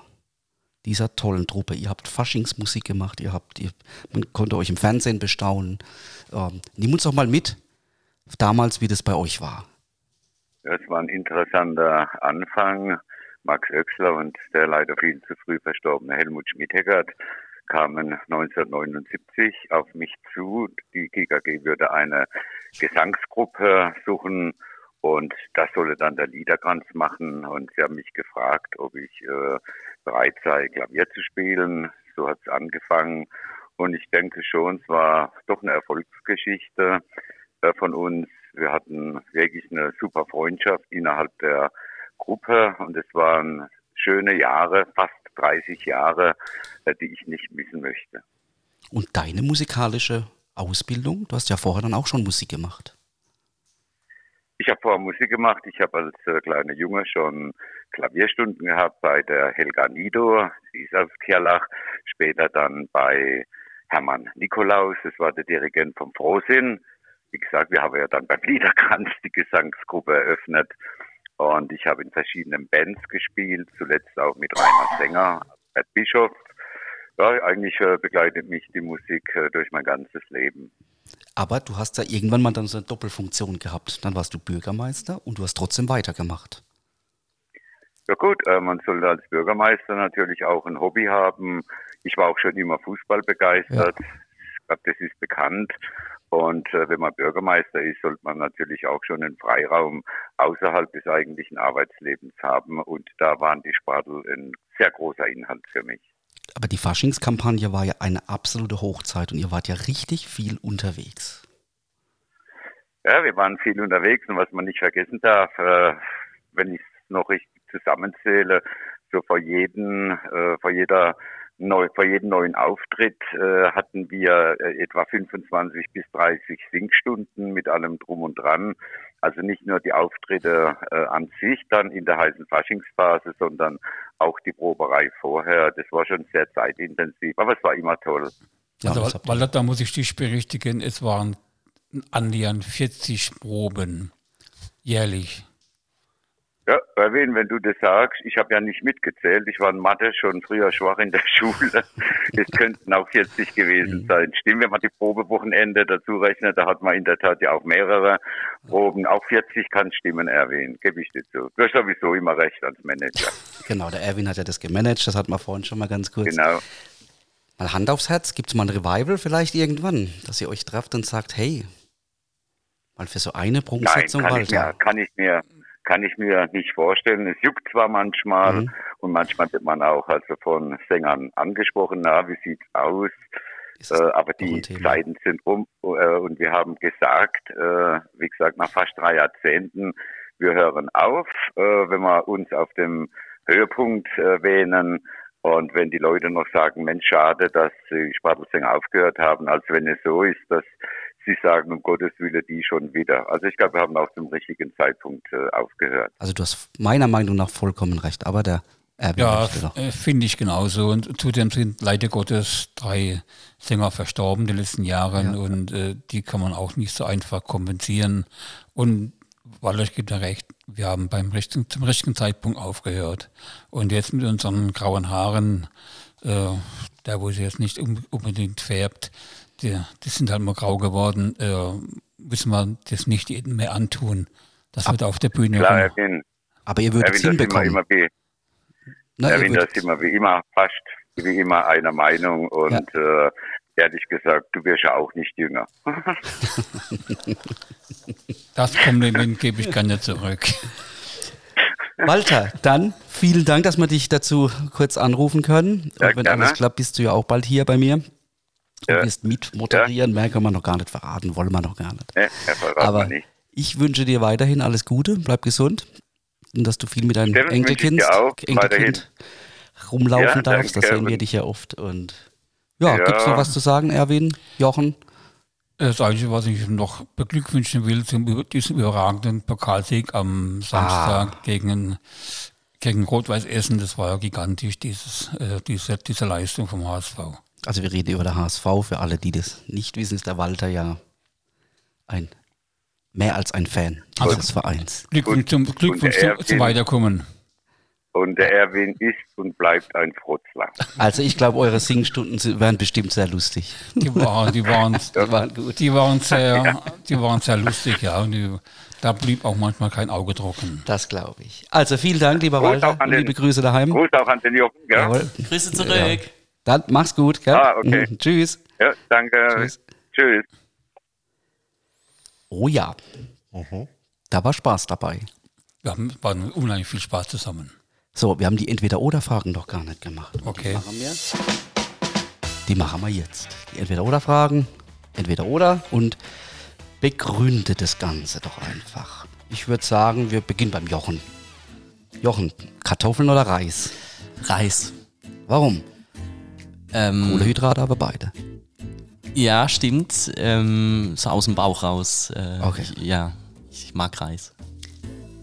dieser tollen Truppe. Ihr habt Faschingsmusik gemacht, ihr habt, ihr, man konnte euch im Fernsehen bestaunen. Ähm, nimm uns doch mal mit, damals, wie das bei euch war. Das war ein interessanter Anfang. Max Oechsler und der leider viel zu früh verstorbene Helmut Schmidheckert kamen 1979 auf mich zu. Die GKG würde eine Gesangsgruppe suchen und das solle dann der Liederkranz machen. Und sie haben mich gefragt, ob ich äh, bereit sei, Klavier zu spielen. So hat es angefangen. Und ich denke schon, es war doch eine Erfolgsgeschichte äh, von uns. Wir hatten wirklich eine super Freundschaft innerhalb der Gruppe und es waren schöne Jahre, fast 30 Jahre, äh, die ich nicht missen möchte. Und deine musikalische Ausbildung, du hast ja vorher dann auch schon Musik gemacht. Ich habe vorher Musik gemacht. Ich habe als äh, kleiner Junge schon Klavierstunden gehabt bei der Helga Nido, sie ist aus Kirlach, später dann bei Hermann Nikolaus, das war der Dirigent vom Frohsinn. Wie gesagt, wir haben ja dann beim Liederkranz die Gesangsgruppe eröffnet und ich habe in verschiedenen Bands gespielt, zuletzt auch mit Rainer Sänger, Bert Bischof. Ja, eigentlich äh, begleitet mich die Musik äh, durch mein ganzes Leben. Aber du hast ja irgendwann mal dann so eine Doppelfunktion gehabt. Dann warst du Bürgermeister und du hast trotzdem weitergemacht. Ja gut, äh, man sollte als Bürgermeister natürlich auch ein Hobby haben. Ich war auch schon immer Fußball begeistert. Ich glaube, das ist bekannt. Und äh, wenn man Bürgermeister ist, sollte man natürlich auch schon einen Freiraum außerhalb des eigentlichen Arbeitslebens haben. Und da waren die Spartel ein sehr großer Inhalt für mich. Aber die Faschingskampagne war ja eine absolute Hochzeit und ihr wart ja richtig viel unterwegs. Ja, wir waren viel unterwegs und was man nicht vergessen darf, äh, wenn ich es noch richtig zusammenzähle, so vor jedem, äh, vor jeder neu, vor jedem neuen Auftritt äh, hatten wir äh, etwa 25 bis 30 Singstunden mit allem drum und dran. Also nicht nur die Auftritte äh, an sich dann in der heißen Faschingsphase, sondern auch die Proberei vorher. Das war schon sehr zeitintensiv, aber es war immer toll. Ja, also, das habt ihr- weil, da muss ich dich berichtigen, es waren annähernd 40 Proben Jährlich. Ja, Erwin, wenn du das sagst, ich habe ja nicht mitgezählt. Ich war in Mathe schon früher schwach in der *laughs* Schule. Es könnten auch 40 gewesen sein. Stimmt, wenn man die Probewochenende dazu rechnet, da hat man in der Tat ja auch mehrere Proben. Auch 40 kann stimmen, Erwin, gebe ich dir zu. Du hast sowieso immer recht als Manager. *laughs* Genau, der Erwin hat ja das gemanagt, das hatten wir vorhin schon mal ganz kurz. Genau. Mal Hand aufs Herz, gibt es mal ein Revival vielleicht irgendwann, dass ihr euch trefft und sagt, hey, mal für so eine Nein, Prunksetzung, kann ich, mir, kann ich mir kann ich mir nicht vorstellen. Es juckt zwar manchmal Mhm. und manchmal wird man auch also von Sängern angesprochen, na, wie sieht's aus? Äh, aber die? Zeiten sind um äh, und wir haben gesagt, äh, wie gesagt, nach fast drei Jahrzehnten, wir hören auf, äh, wenn wir uns auf dem Höhepunkt äh, wähnen. Und wenn die Leute noch sagen, Mensch, schade, dass die Spartelsänger aufgehört haben, als wenn es so ist, dass sie sagen, um Gottes Willen, die schon wieder. Also ich glaube, wir haben auch zum richtigen Zeitpunkt äh, aufgehört. Also du hast meiner Meinung nach vollkommen recht, aber der Erwin Ja, äh, finde ich genauso. Und zudem sind leider Gottes drei Sänger verstorben in den letzten Jahren und äh, die kann man auch nicht so einfach kompensieren. Und Walter gibt ja recht, wir haben beim richtigen, zum richtigen Zeitpunkt aufgehört. Und jetzt mit unseren grauen Haaren, äh, da wo sie jetzt nicht un- unbedingt färbt, die, die sind halt mal grau geworden, äh, müssen wir das nicht jedem mehr antun, dass wir da auf der Bühne Klar, rum- Erwin, Aber ihr würdet es hinbekommen. immer wie, Na, ihr Erwin, da sind wir wie immer fast wie immer einer Meinung und äh, ehrlich gesagt, du wirst ja auch nicht jünger. *laughs* Das Kompliment gebe ich gerne zurück. Walter, dann vielen Dank, dass wir dich dazu kurz anrufen können. Ja, Und wenn gerne. alles klappt, bist du ja auch bald hier bei mir. Du Ja. wirst mitmoderieren, mehr können wir noch gar nicht verraten, wollen wir noch gar nicht. Verrat Aber man nicht. ich wünsche dir weiterhin alles Gute, bleib gesund und dass du viel mit deinem ich Enkelkind, auch Enkelkind rumlaufen Ja, darfst. Da danke. sehen wir dich ja oft. Und ja, Ja. gibt's noch was zu sagen, Erwin, Jochen? Das Einzige, was ich noch beglückwünschen will, zum diesem überragenden Pokalsieg am Samstag Ah. gegen, gegen Rot-Weiß Essen, das war ja gigantisch, dieses, äh, diese, diese Leistung vom HSV. Also wir reden über der HSV. Für alle, die das nicht wissen, ist der Walter ja ein mehr als ein Fan Also- dieses Vereins. Glückwunsch, zum, Glückwunsch zum, zum Weiterkommen. Und der Erwin ist und bleibt ein Frotzler. Also ich glaube, eure Singstunden wären bestimmt sehr lustig. Die waren, die waren, *laughs* Die waren gut. die waren, sehr, die waren sehr lustig, ja. Und die, da blieb auch manchmal kein Auge trocken. Das glaube ich. Also vielen Dank, lieber Gruß Walter. Und liebe den- Grüße daheim. Gruß auch an den Jochen, ja? Grüße zurück. Dann mach's gut. Gell? Ah, okay. Mhm. *laughs* Tschüss. Ja, danke. Tschüss. Tschüss. Oh ja. Da war Spaß dabei. Wir haben, waren unheimlich viel Spaß zusammen. So, wir haben die Entweder-Oder-Fragen doch gar nicht gemacht. Okay. Die machen wir. Die machen wir jetzt. Die Entweder-Oder-Fragen. Entweder-Oder und begründe das Ganze doch einfach. Ich würde sagen, wir beginnen beim Jochen. Jochen, Kartoffeln oder Reis? Reis. Warum? Ähm, Kohlehydrate, aber beide. ja, stimmt. Ähm, so aus dem Bauch raus. Äh, Okay. Ich, ja, ich mag Reis.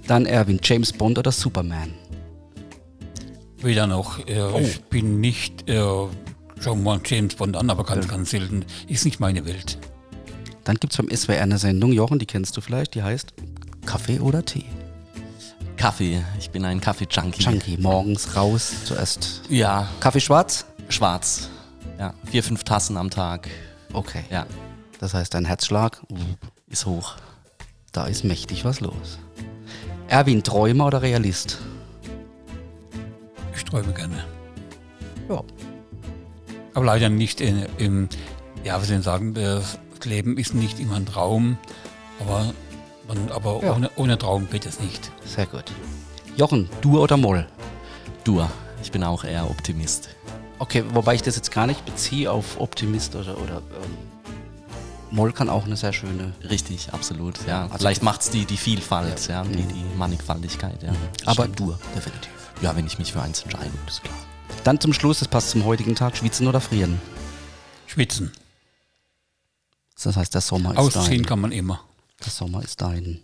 Dann Erwin, James Bond oder Superman? Weder noch. Äh, Oh. Ich bin nicht, äh, schon mal James Bond an, aber ganz, ganz selten. Ist nicht meine Welt. Dann gibt es beim SWR eine Sendung, Jochen, die kennst du vielleicht, die heißt Kaffee oder Tee? Kaffee. Ich bin ein Kaffee-Junkie. Junkie, morgens raus, zuerst Ja, Kaffee schwarz? Schwarz. Ja, vier, fünf Tassen am Tag. Okay. Ja, Das heißt, dein Herzschlag, ist hoch. da ist mächtig was los. Erwin, Träumer oder Realist? Ich träume gerne. Ja. Aber leider nicht in, im, ja, wie soll ich sagen, das Leben ist nicht immer ein Traum, aber, man, aber Ja. ohne, ohne Traum geht es nicht. Sehr gut. Jochen, Dur oder Moll? Dur. Ich bin auch eher Optimist. Okay, wobei ich das jetzt gar nicht beziehe auf Optimist oder, oder ähm, Moll kann auch eine sehr schöne. Richtig, absolut. Ja, Also- vielleicht macht es die, die Vielfalt, ja, die, die Mannigfaltigkeit. Ja. Aber Dur, definitiv. ja, wenn ich mich für eins entscheide, ist klar. Dann zum Schluss, das passt zum heutigen Tag, schwitzen oder frieren? Schwitzen. Das heißt, der Sommer ist Ausziehen dein. kann man immer. Der Sommer ist dein.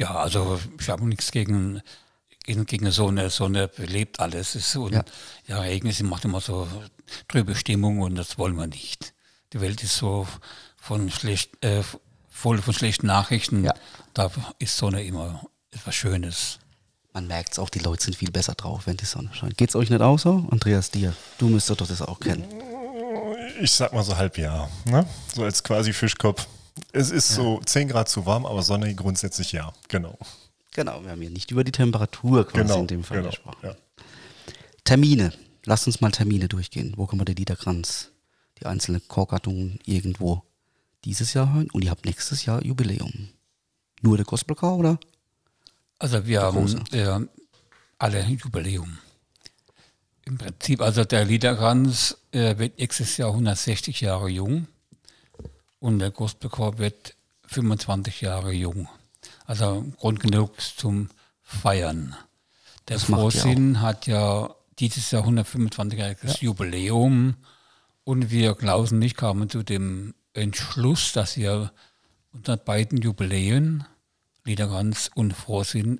Ja, also ich habe nichts gegen, gegen, gegen so eine, so eine belebt alles. Ist und, Ja. ja. Regen ist, macht immer so trübe Stimmung und das wollen wir nicht. Die Welt ist so von schlecht, äh, voll von schlechten Nachrichten. Ja. Da ist Sonne immer etwas Schönes. Man merkt es auch, die Leute sind viel besser drauf, wenn die Sonne scheint. Geht's euch nicht auch so? Andreas, dir, du müsstest doch das auch kennen. Ich sag mal so halb ja, ne? So als quasi Fischkopf. Es ist so 10 Grad zu warm, aber Sonne grundsätzlich ja, genau. Genau, wir haben hier nicht über die Temperatur quasi Genau, in dem Fall genau. gesprochen. Ja. Termine. Lasst uns mal Termine durchgehen. Wo kann man den Liederkranz, die einzelnen Chorgattungen irgendwo dieses Jahr hören? Und ihr habt nächstes Jahr Jubiläum. Nur der Gospelchor, oder? Also wir haben äh, alle Jubiläum. Im Prinzip, also der Liederkranz äh, wird nächstes Jahr 160 Jahre jung und der Gospelchor wird 25 Jahre jung. Also Grund genug zum Feiern. Der Das Frohsinn hat ja dieses Jahr 125-jähriges Jubiläum. Und wir, Klaus und ich, kamen zu dem Entschluss, dass wir unter beiden Jubiläen, Liederkranz und Frohsinn,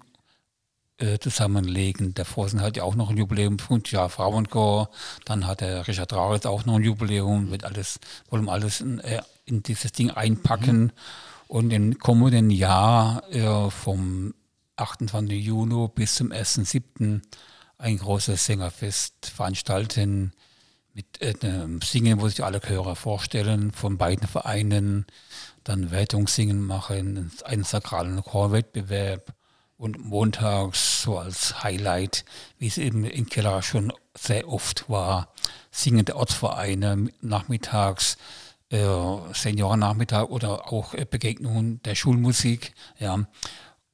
äh, zusammenlegen. Der Frohsinn hat ja auch noch ein Jubiläum, 50 Jahre Frauenchor, dann hat der Richard Raritz auch noch ein Jubiläum, wird alles, wollen wir alles in, äh, in dieses Ding einpacken und im kommenden Jahr äh, vom 28. Juni bis zum 1.7. ein großes Sängerfest veranstalten mit äh, einem Singen, wo sich alle Chöre vorstellen, von beiden Vereinen, dann Wertungssingen machen, einen sakralen Chorwettbewerb und montags so als Highlight, wie es eben in Keller schon sehr oft war, singende Ortsvereine nachmittags, äh, Seniorennachmittag oder auch äh, Begegnungen der Schulmusik, ja.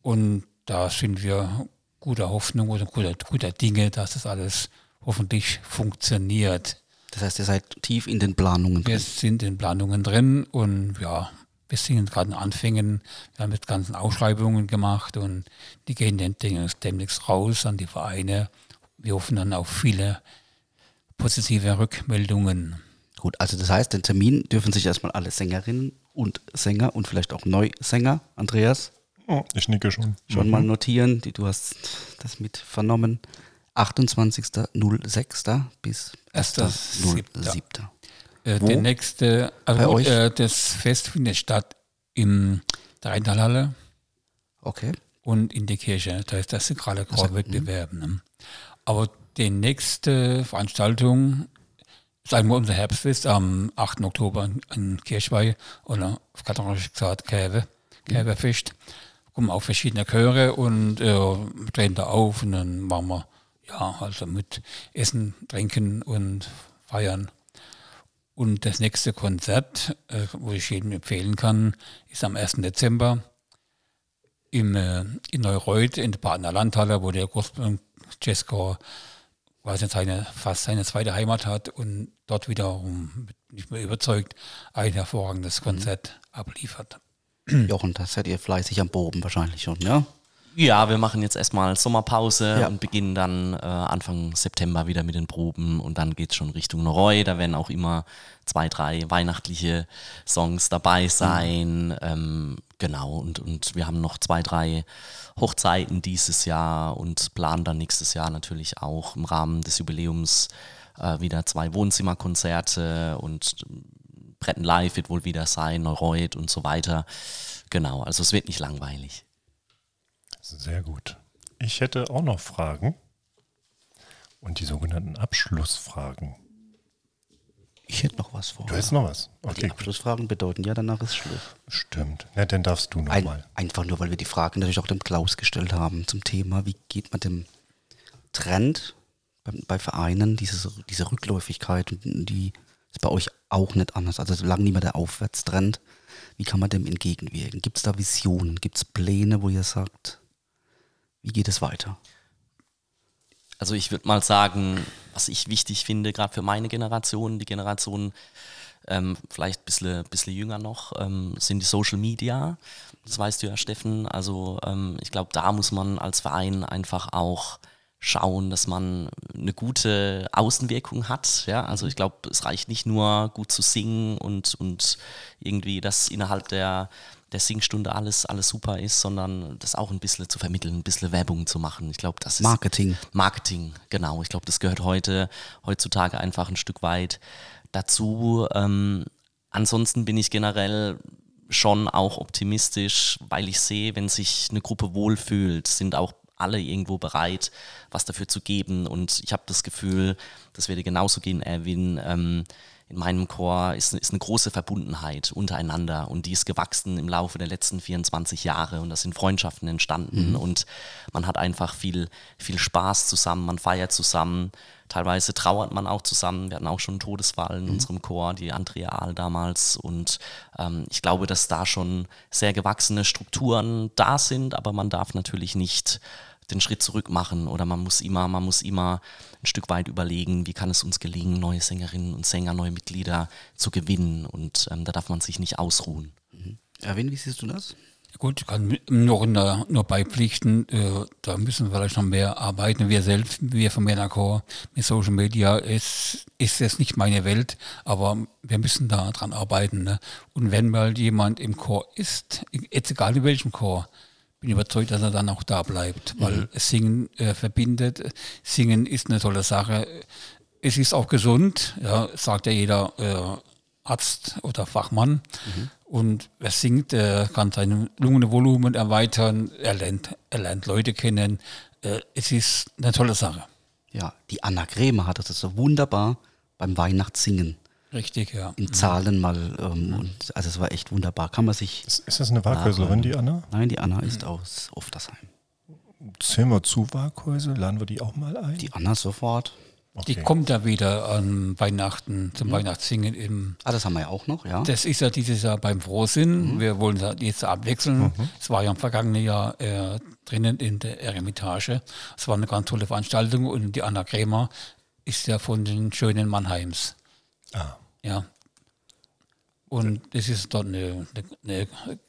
Und da sind wir guter Hoffnung oder guter, guter Dinge, dass das alles hoffentlich funktioniert. Das heißt, ihr seid tief in den Planungen Wir drin. sind in Planungen drin und ja, wir sind gerade in Anfängen. Wir haben jetzt ganzen Ausschreibungen gemacht und die gehen dann demnächst raus an die Vereine. Wir hoffen dann auf viele positive Rückmeldungen. Gut, also das heißt, den Termin dürfen sich erstmal alle Sängerinnen und Sänger und vielleicht auch Neusänger, Andreas, Oh, ich nicke schon. schon mal notieren. Die, du hast das mit vernommen. 28.06. bis 1.07. Äh, Wo? der nächste, also Bei gut, euch? äh, das Fest findet statt im der Rheintalhalle Okay. und in der Kirche. Da ist das sakrale mhm. Chorwettbewerb. Ne? Aber die nächste Veranstaltung ist einmal unser Herbstfest am 8. Oktober in- Kirchweih oder auf katholisch gesagt Käve. Kävefest. Kommen auch verschiedene Chöre und äh, treten da auf und dann machen wir ja also mit Essen, Trinken und Feiern. Und das nächste Konzert, äh, wo ich jedem empfehlen kann, ist am 1. Dezember im, äh, in Neureuth in der Badener Landhalle, wo der Gospel Jazzchor quasi seine, fast seine zweite Heimat hat und dort wiederum, nicht mehr überzeugt, ein hervorragendes Konzert abliefert. Jochen, da seid ihr fleißig am Boben wahrscheinlich schon, ja? Ja, wir machen jetzt erstmal Sommerpause Ja. und beginnen dann äh, Anfang September wieder mit den Proben und dann geht es schon Richtung Noroi. Da werden auch immer zwei, drei weihnachtliche Songs dabei sein. Ähm, genau, und, und wir haben noch zwei, drei Hochzeiten dieses Jahr und planen dann nächstes Jahr natürlich auch im Rahmen des Jubiläums äh, wieder zwei Wohnzimmerkonzerte und Bretten Live wird wohl wieder sein, Neureuth und so weiter. Genau, also es wird nicht langweilig. Sehr gut. Ich hätte auch noch Fragen. Und die sogenannten Abschlussfragen. Ich hätte noch was vor. Du hast noch was? Die Okay, Abschlussfragen bedeuten ja, danach ist Schluss. stimmt. Na, dann darfst du Ein, nochmal. einfach nur, weil wir die Fragen natürlich auch dem Klaus gestellt haben zum Thema, wie geht man dem Trend bei, bei Vereinen, diese, diese Rückläufigkeit, und die ist bei euch auch nicht anders. Also solange nicht mehr der Aufwärtstrend, wie kann man dem entgegenwirken? Gibt es da Visionen? Gibt es Pläne, wo ihr sagt, wie geht es weiter? Also ich würde mal sagen, was ich wichtig finde, gerade für meine Generation, die Generation ähm, vielleicht ein bisschen, bisschen jünger noch, ähm, sind die Social Media. Das weißt du ja, Steffen. Also ähm, ich glaube, da muss man als Verein einfach auch schauen, dass man eine gute Außenwirkung hat. Ja? Also ich glaube, es reicht nicht nur gut zu singen und, und irgendwie, dass innerhalb der, der Singstunde alles, alles super ist, sondern das auch ein bisschen zu vermitteln, ein bisschen Werbung zu machen. Ich glaube, das ist Marketing. Marketing, genau. Ich glaube, das gehört heute, heutzutage einfach ein Stück weit dazu. Ähm, ansonsten bin ich generell schon auch optimistisch, weil ich sehe, wenn sich eine Gruppe wohlfühlt, sind auch alle irgendwo bereit, was dafür zu geben. Und ich habe das Gefühl, das werde genauso gehen, Erwin. Ähm, in meinem Chor ist, ist eine große Verbundenheit untereinander und die ist gewachsen im Laufe der letzten 24 Jahre und da sind Freundschaften entstanden mhm. und man hat einfach viel, viel Spaß zusammen, man feiert zusammen. Teilweise trauert man auch zusammen. Wir hatten auch schon einen Todesfall in mhm. unserem Chor, die Andrea Ahl damals. Und ähm, ich glaube, dass da schon sehr gewachsene Strukturen da sind, aber man darf natürlich nicht den Schritt zurück machen oder man muss immer, man muss immer ein Stück weit überlegen, wie kann es uns gelingen, neue Sängerinnen und Sänger, neue Mitglieder zu gewinnen und ähm, da darf man sich nicht ausruhen. Mhm. Erwin, wie siehst du das? Gut, ich kann nur, nur beipflichten, äh, da müssen wir vielleicht noch mehr arbeiten. Wir selbst, wir von Menacor mit Social Media, ist, ist jetzt nicht meine Welt, aber wir müssen da dran arbeiten. Ne? Und wenn mal jemand im Chor ist, jetzt egal in welchem Chor, bin überzeugt, dass er dann auch da bleibt, weil mhm. Singen äh, verbindet. Singen ist eine tolle Sache. Es ist auch gesund, ja, sagt ja jeder äh, Arzt oder Fachmann. Mhm. Und wer singt, äh, kann sein Lungenvolumen erweitern, er lernt, er lernt Leute kennen. Äh, es ist eine tolle Sache. Ja, die Anna Krämer hat das so wunderbar beim Weihnachtssingen Richtig, ja. In Zahlen mal. Ähm, und, also es war echt wunderbar. Kann man sich. Ist, ist das eine Waghäuserin, die Anna? Nein, die Anna ist aus Oftersheim. Zählen wir zu Waghäusel? Laden wir die auch mal ein? Die Anna sofort. Okay. Die kommt da wieder an Weihnachten, zum mhm. Weihnachtssingen im. Ah, das haben wir ja auch noch, ja. Das ist ja dieses Jahr beim Frohsinn. Mhm. Wir wollen jetzt abwechseln. Mhm. Es war ja im vergangenen Jahr äh, drinnen in der Eremitage. Es war eine ganz tolle Veranstaltung und die Anna Krämer ist ja von den schönen Mannheims. Ah. Ja. Und das ist dort eine, eine,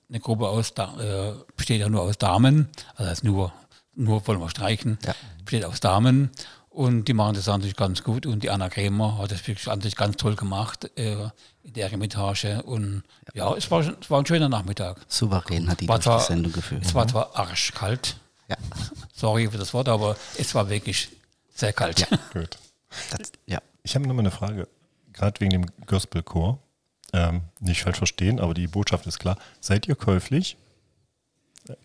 eine Gruppe aus, äh, besteht ja nur aus Damen, also heißt nur, nur wollen wir streichen, ja. besteht aus Damen und die machen das natürlich ganz gut und die Anna Krämer hat das wirklich an sich ganz toll gemacht äh, in der Etage und ja, es, war, es war ein schöner Nachmittag. Souverän hat die, war zwar, die Sendung geführt. Es war zwar arschkalt, ja. *laughs* sorry für das Wort, aber es war wirklich sehr kalt. Ja. *laughs* gut. Das, ja. Ich habe noch mal eine Frage gerade wegen dem Gospelchor, ähm, nicht falsch verstehen, aber die Botschaft ist klar. Seid ihr käuflich?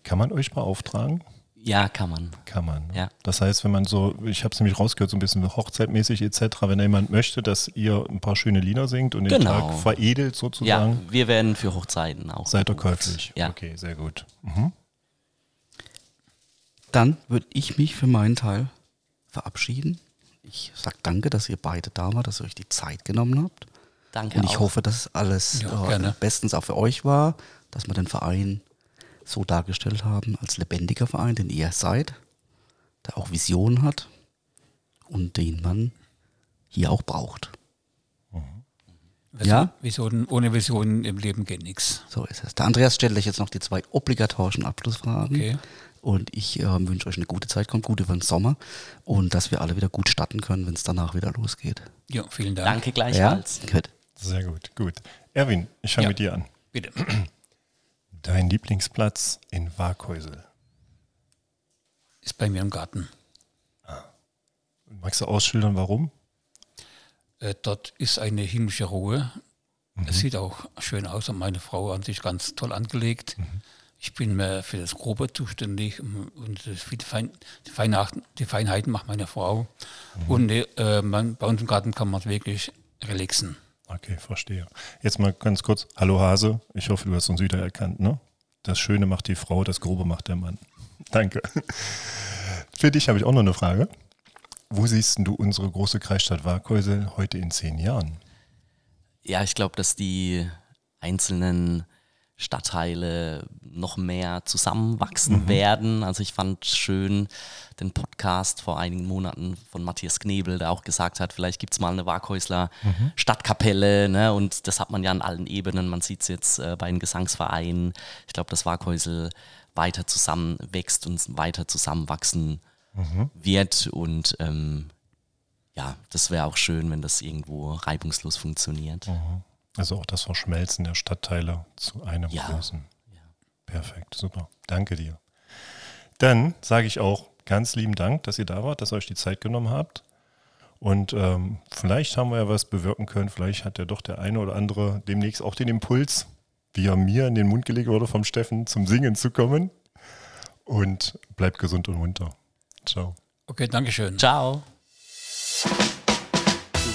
Kann man euch beauftragen? Ja, kann man. Kann man. Ja. Das heißt, wenn man so, ich habe es nämlich rausgehört, so ein bisschen hochzeitmäßig etc., wenn jemand möchte, dass ihr ein paar schöne Lieder singt und den genau. Tag veredelt sozusagen. Ja, wir werden für Hochzeiten auch. Seid ihr käuflich? Ja. Okay, sehr gut. Mhm. Dann würde ich mich für meinen Teil verabschieden. Ich sage danke, dass ihr beide da wart, dass ihr euch die Zeit genommen habt. Danke. Und ich auch. hoffe, dass alles ja, äh, bestens auch für euch war, dass wir den Verein so dargestellt haben als lebendiger Verein, den ihr seid, der auch Visionen hat und den man hier auch braucht. Mhm. Ja? Visionen, ohne Visionen im Leben geht nichts. So ist es. Der Andreas stellt euch jetzt noch die zwei obligatorischen Abschlussfragen. Okay. Und ich äh, wünsche euch eine gute Zeit, kommt gut über den Sommer und dass wir alle wieder gut starten können, wenn es danach wieder losgeht. Ja, vielen Dank. Danke gleichfalls. Ja? Gut. Sehr gut, gut. Erwin, ich fange ja, mit dir an. Bitte. *clears throat* Dein Lieblingsplatz in Waghäusel? Ist bei mir im Garten. Ah. Magst du ausschildern, warum? Äh, dort ist eine himmlische Ruhe. Mhm. Es sieht auch schön aus und meine Frau hat sich ganz toll angelegt. Mhm. Ich bin mehr für das Grobe zuständig und die, Fein, die, Feinheiten, die Feinheiten macht meine Frau. Mhm. Und äh, man, bei uns im Garten kann man wirklich relaxen. Okay, verstehe. Jetzt mal ganz kurz. Hallo Hase, ich hoffe, du hast uns wieder erkannt. Ne? Das Schöne macht die Frau, das Grobe macht der Mann. *laughs* Danke. Für dich habe ich auch noch eine Frage. Wo siehst du unsere große Kreisstadt Waghäusel heute in zehn Jahren? Ja, ich glaube, dass die einzelnen Stadtteile noch mehr zusammenwachsen mhm. werden. Also ich fand schön den Podcast vor einigen Monaten von Matthias Knebel, der auch gesagt hat, vielleicht gibt es mal eine Waghäusler mhm. Stadtkapelle. Ne? Und das hat man ja an allen Ebenen. Man sieht es jetzt äh, bei den Gesangsvereinen. Ich glaube, dass Waghäusel weiter zusammenwächst und weiter zusammenwachsen mhm. wird. Und ähm, ja, das wäre auch schön, wenn das irgendwo reibungslos funktioniert. Mhm. Also auch das Verschmelzen der Stadtteile zu einem ja. großen. Ja. Perfekt, super. Danke dir. Dann sage ich auch ganz lieben Dank, dass ihr da wart, dass ihr euch die Zeit genommen habt. Und ähm, vielleicht haben wir ja was bewirken können. Vielleicht hat ja doch der eine oder andere demnächst auch den Impuls, wie er mir in den Mund gelegt wurde vom Steffen, zum Singen zu kommen. Und bleibt gesund und munter. Ciao. Okay, Dankeschön. Ciao.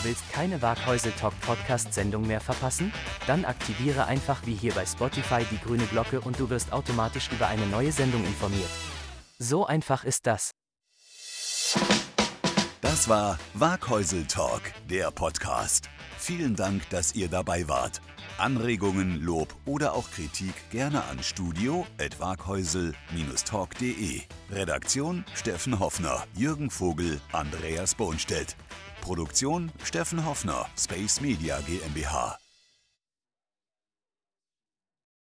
Willst keine Waghäusel Talk Podcast Sendung mehr verpassen? Dann aktiviere einfach wie hier bei Spotify die grüne Glocke und du wirst automatisch über eine neue Sendung informiert. So einfach ist das. Das war Waghäusel Talk, der Podcast. Vielen Dank, dass ihr dabei wart. Anregungen, Lob oder auch Kritik gerne an studio.waghäusel-talk.de. Redaktion Steffen Hoffner, Jürgen Vogel, Andreas Bohnstedt. Produktion Steffen Hoffner, Space Media GmbH.